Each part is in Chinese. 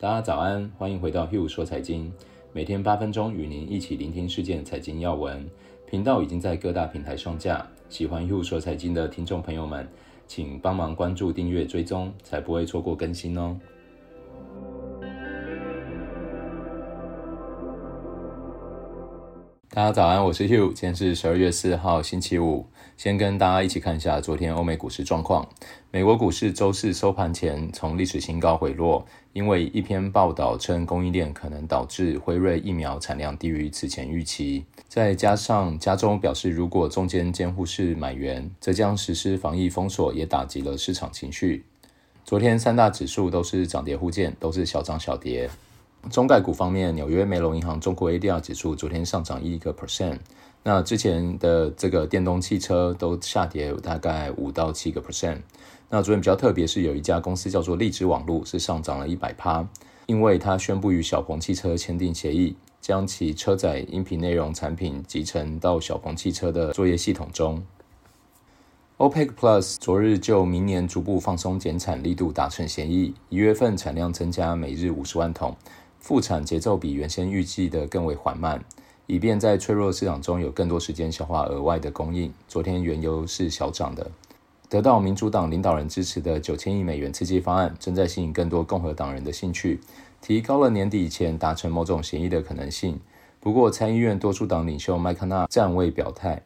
大家早安，欢迎回到 Hugh 说财经，每天八分钟与您一起聆听事件财经要闻。频道已经在各大平台上架，喜欢 Hugh 说财经的听众朋友们，请帮忙关注、订阅、追踪，才不会错过更新哦。大家早安，我是 Hugh，今天是十二月四号星期五。先跟大家一起看一下昨天欧美股市状况。美国股市周四收盘前从历史新高回落，因为一篇报道称供应链可能导致辉瑞疫苗产量低于此前预期。再加上加州表示，如果中间监护室满员，则将实施防疫封锁，也打击了市场情绪。昨天三大指数都是涨跌互见，都是小涨小跌。中概股方面，纽约梅隆银行中国 ADR 指数昨天上涨一个 percent。那之前的这个电动汽车都下跌大概五到七个 percent。那昨天比较特别是有一家公司叫做荔枝网络是上涨了一百趴，因为它宣布与小鹏汽车签订协议，将其车载音频内容产品集成到小鹏汽车的作业系统中。OPEC Plus 昨日就明年逐步放松减产力度达成协议，一月份产量增加每日五十万桶，复产节奏比原先预计的更为缓慢。以便在脆弱市场中有更多时间消化额外的供应。昨天原油是小涨的，得到民主党领导人支持的九千亿美元刺激方案正在吸引更多共和党人的兴趣，提高了年底前达成某种协议的可能性。不过，参议院多数党领袖麦康纳暂未表态。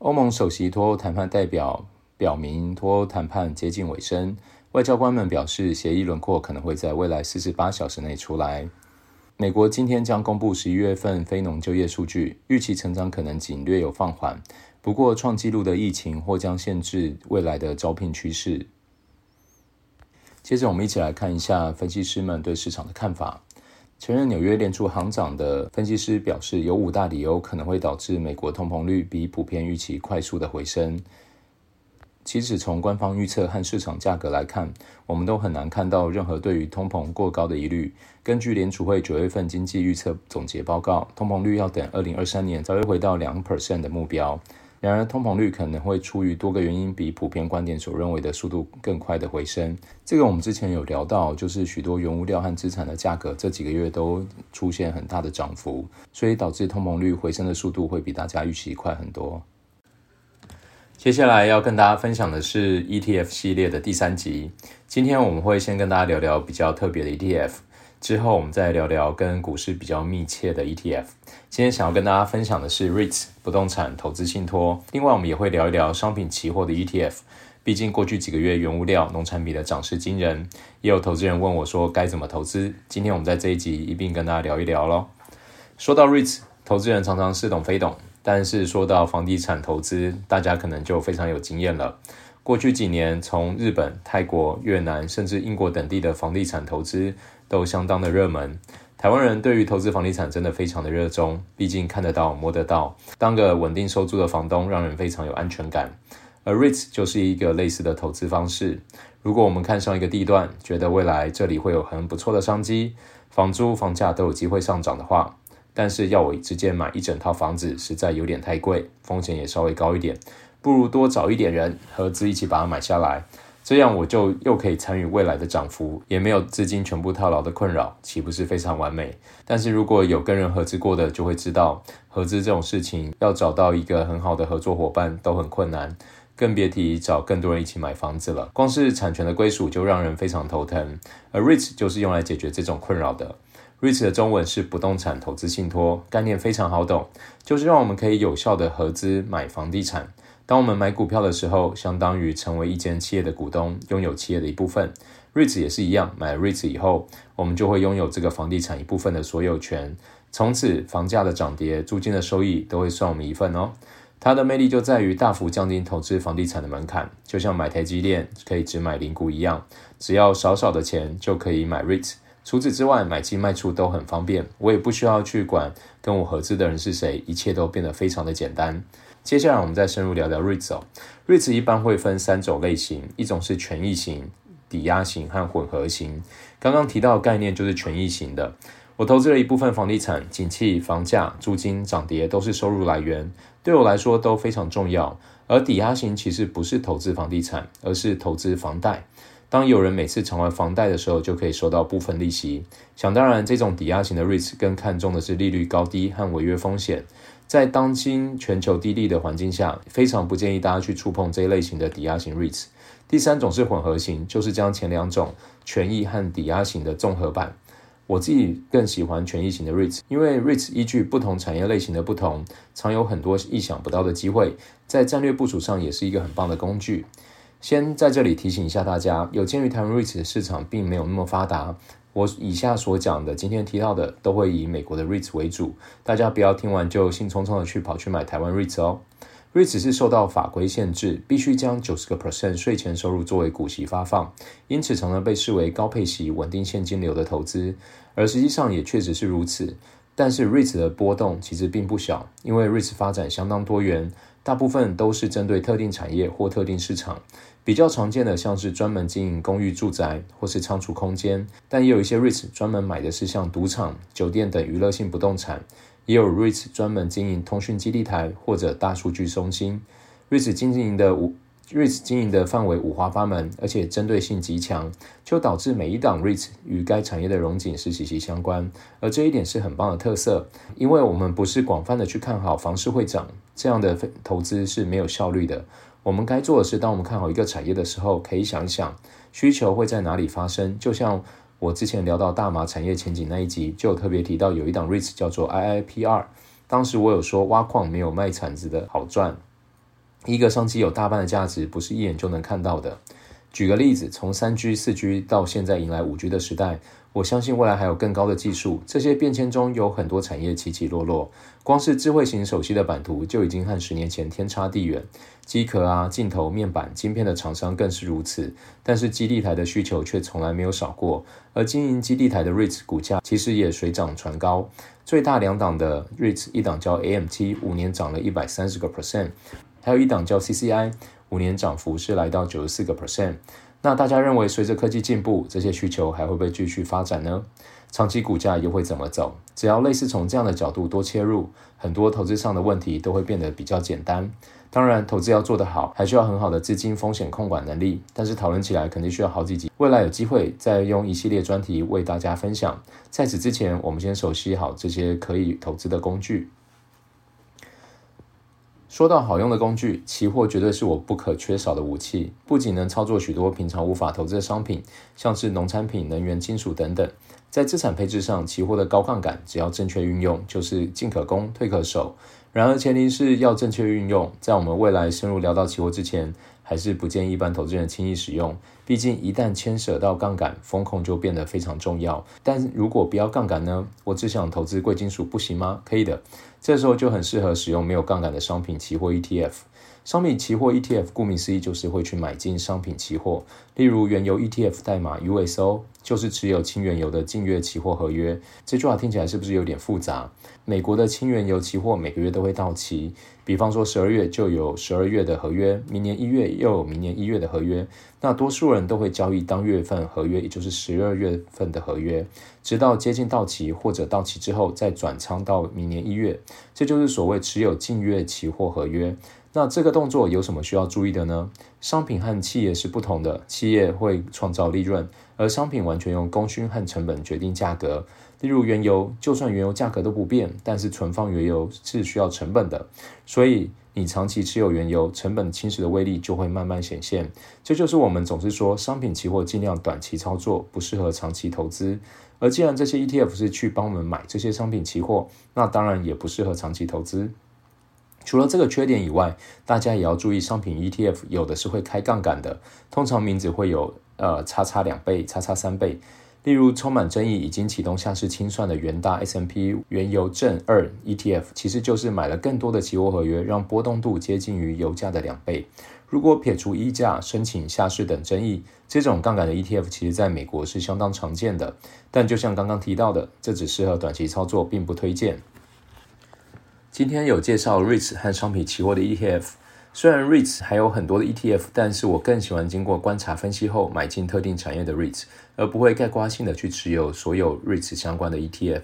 欧盟首席脱欧谈判代表表明，脱欧谈判接近尾声，外交官们表示，协议轮廓可能会在未来四十八小时内出来。美国今天将公布十一月份非农就业数据，预期成长可能仅略有放缓。不过，创纪录的疫情或将限制未来的招聘趋势。接着，我们一起来看一下分析师们对市场的看法。前任纽约联储行长的分析师表示，有五大理由可能会导致美国通膨率比普遍预期快速的回升。其实从官方预测和市场价格来看，我们都很难看到任何对于通膨过高的疑虑。根据联储会九月份经济预测总结报告，通膨率要等二零二三年才会回到两 percent 的目标。然而，通膨率可能会出于多个原因，比普遍观点所认为的速度更快的回升。这个我们之前有聊到，就是许多原物料和资产的价格这几个月都出现很大的涨幅，所以导致通膨率回升的速度会比大家预期快很多。接下来要跟大家分享的是 ETF 系列的第三集。今天我们会先跟大家聊聊比较特别的 ETF，之后我们再聊聊跟股市比较密切的 ETF。今天想要跟大家分享的是 REITs 不动产投资信托。另外，我们也会聊一聊商品期货的 ETF。毕竟过去几个月原物料、农产品的涨势惊人，也有投资人问我说该怎么投资。今天我们在这一集一并跟大家聊一聊喽。说到 REITs，投资人常常似懂非懂。但是说到房地产投资，大家可能就非常有经验了。过去几年，从日本、泰国、越南，甚至英国等地的房地产投资都相当的热门。台湾人对于投资房地产真的非常的热衷，毕竟看得到、摸得到，当个稳定收租的房东，让人非常有安全感。而 REITs 就是一个类似的投资方式。如果我们看上一个地段，觉得未来这里会有很不错的商机，房租、房价都有机会上涨的话，但是要我直接买一整套房子，实在有点太贵，风险也稍微高一点，不如多找一点人合资一起把它买下来，这样我就又可以参与未来的涨幅，也没有资金全部套牢的困扰，岂不是非常完美？但是如果有跟人合资过的，就会知道合资这种事情要找到一个很好的合作伙伴都很困难，更别提找更多人一起买房子了。光是产权的归属就让人非常头疼，而 REITs 就是用来解决这种困扰的。REITs 的中文是不动产投资信托，概念非常好懂，就是让我们可以有效的合资买房地产。当我们买股票的时候，相当于成为一间企业的股东，拥有企业的一部分。REITs 也是一样，买了 REITs 以后，我们就会拥有这个房地产一部分的所有权。从此，房价的涨跌、租金的收益都会算我们一份哦。它的魅力就在于大幅降低投资房地产的门槛，就像买台积电可以只买零股一样，只要少少的钱就可以买 REITs。除此之外，买进卖出都很方便，我也不需要去管跟我合资的人是谁，一切都变得非常的简单。接下来我们再深入聊聊 REITs 哦。REITs 一般会分三种类型，一种是权益型、抵押型和混合型。刚刚提到的概念就是权益型的。我投资了一部分房地产，景气、房价、租金涨跌都是收入来源，对我来说都非常重要。而抵押型其实不是投资房地产，而是投资房贷。当有人每次偿还房贷的时候，就可以收到部分利息。想当然，这种抵押型的 REITs 更看重的是利率高低和违约风险。在当今全球低利的环境下，非常不建议大家去触碰这一类型的抵押型 REITs。第三种是混合型，就是将前两种权益和抵押型的综合版。我自己更喜欢权益型的 REITs，因为 REITs 依据不同产业类型的不同，常有很多意想不到的机会，在战略部署上也是一个很棒的工具。先在这里提醒一下大家，有鉴于台湾 REITs 的市场并没有那么发达，我以下所讲的，今天提到的，都会以美国的 REITs 为主，大家不要听完就兴冲冲的去跑去买台湾 REITs 哦。REITs 是受到法规限制，必须将九十个 percent 税前收入作为股息发放，因此常常被视为高配息、稳定现金流的投资，而实际上也确实是如此。但是 REITs 的波动其实并不小，因为 REITs 发展相当多元。大部分都是针对特定产业或特定市场，比较常见的像是专门经营公寓住宅或是仓储空间，但也有一些 REITs 专门买的是像赌场、酒店等娱乐性不动产，也有 REITs 专门经营通讯基地台或者大数据中心。REITs 经营的五。REITs 经营的范围五花八门，而且针对性极强，就导致每一档 REITs 与该产业的融景是息息相关。而这一点是很棒的特色，因为我们不是广泛的去看好房市会涨，这样的投资是没有效率的。我们该做的是，当我们看好一个产业的时候，可以想想需求会在哪里发生。就像我之前聊到大麻产业前景那一集，就特别提到有一档 REITs 叫做 IIPR，当时我有说挖矿没有卖铲子的好赚。一个商机有大半的价值，不是一眼就能看到的。举个例子，从三 G、四 G 到现在迎来五 G 的时代，我相信未来还有更高的技术。这些变迁中有很多产业起起落落，光是智慧型手机的版图就已经和十年前天差地远。机壳啊、镜头、面板、晶片的厂商更是如此。但是基地台的需求却从来没有少过，而经营基地台的 REITs 股价其实也水涨船高。最大两档的 REITs，一档叫 AMT，五年涨了一百三十个 percent。还有一档叫 CCI，五年涨幅是来到九十四个 percent。那大家认为，随着科技进步，这些需求还会不会继续发展呢？长期股价又会怎么走？只要类似从这样的角度多切入，很多投资上的问题都会变得比较简单。当然，投资要做得好，还需要很好的资金风险控管能力。但是讨论起来肯定需要好几集，未来有机会再用一系列专题为大家分享。在此之前，我们先熟悉好这些可以投资的工具。说到好用的工具，期货绝对是我不可缺少的武器。不仅能操作许多平常无法投资的商品，像是农产品、能源、金属等等。在资产配置上，期货的高杠杆，只要正确运用，就是进可攻，退可守。然而，前提是要正确运用。在我们未来深入聊到期货之前，还是不建议一般投资人轻易使用。毕竟，一旦牵涉到杠杆，风控就变得非常重要。但如果不要杠杆呢？我只想投资贵金属，不行吗？可以的。这时候就很适合使用没有杠杆的商品期货 ETF。商品期货 ETF 顾名思义就是会去买进商品期货，例如原油 ETF 代码 USO 就是持有轻原油的近月期货合约。这句话听起来是不是有点复杂？美国的轻原油期货每个月都会到期，比方说十二月就有十二月的合约，明年一月又有明年一月的合约。那多数人都会交易当月份合约，也就是十二月份的合约，直到接近到期或者到期之后再转仓到明年一月。这就是所谓持有近月期货合约。那这个动作有什么需要注意的呢？商品和企业是不同的，企业会创造利润，而商品完全用供需和成本决定价格。例如原油，就算原油价格都不变，但是存放原油是需要成本的，所以你长期持有原油，成本侵蚀的威力就会慢慢显现。这就是我们总是说，商品期货尽量短期操作，不适合长期投资。而既然这些 ETF 是去帮我们买这些商品期货，那当然也不适合长期投资。除了这个缺点以外，大家也要注意，商品 ETF 有的是会开杠杆的，通常名字会有呃叉叉两倍、叉叉三倍。例如，充满争议、已经启动下市清算的元大 S M P 原油正二 ETF，其实就是买了更多的期货合约，让波动度接近于油价的两倍。如果撇除溢价、申请下市等争议，这种杠杆的 ETF 其实在美国是相当常见的。但就像刚刚提到的，这只适合短期操作，并不推荐。今天有介绍 REITs 和商品期货的 ETF，虽然 REITs 还有很多的 ETF，但是我更喜欢经过观察分析后买进特定产业的 REITs，而不会概括性的去持有所有 REITs 相关的 ETF。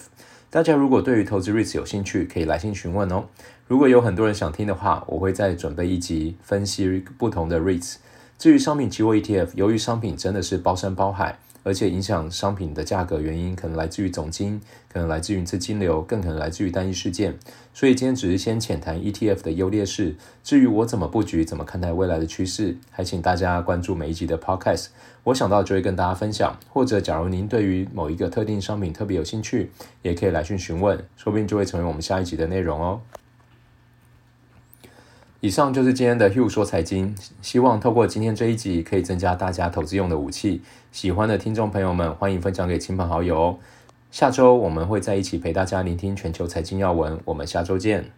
大家如果对于投资 REITs 有兴趣，可以来信询问哦。如果有很多人想听的话，我会再准备一集分析不同的 REITs。至于商品期货 ETF，由于商品真的是包山包海。而且影响商品的价格原因，可能来自于总金，可能来自于资金流，更可能来自于单一事件。所以今天只是先浅谈 ETF 的优劣势。至于我怎么布局，怎么看待未来的趋势，还请大家关注每一集的 Podcast。我想到就会跟大家分享。或者，假如您对于某一个特定商品特别有兴趣，也可以来讯询问，说不定就会成为我们下一集的内容哦。以上就是今天的 Hugh 说财经，希望透过今天这一集，可以增加大家投资用的武器。喜欢的听众朋友们，欢迎分享给亲朋好友哦。下周我们会在一起陪大家聆听全球财经要闻，我们下周见。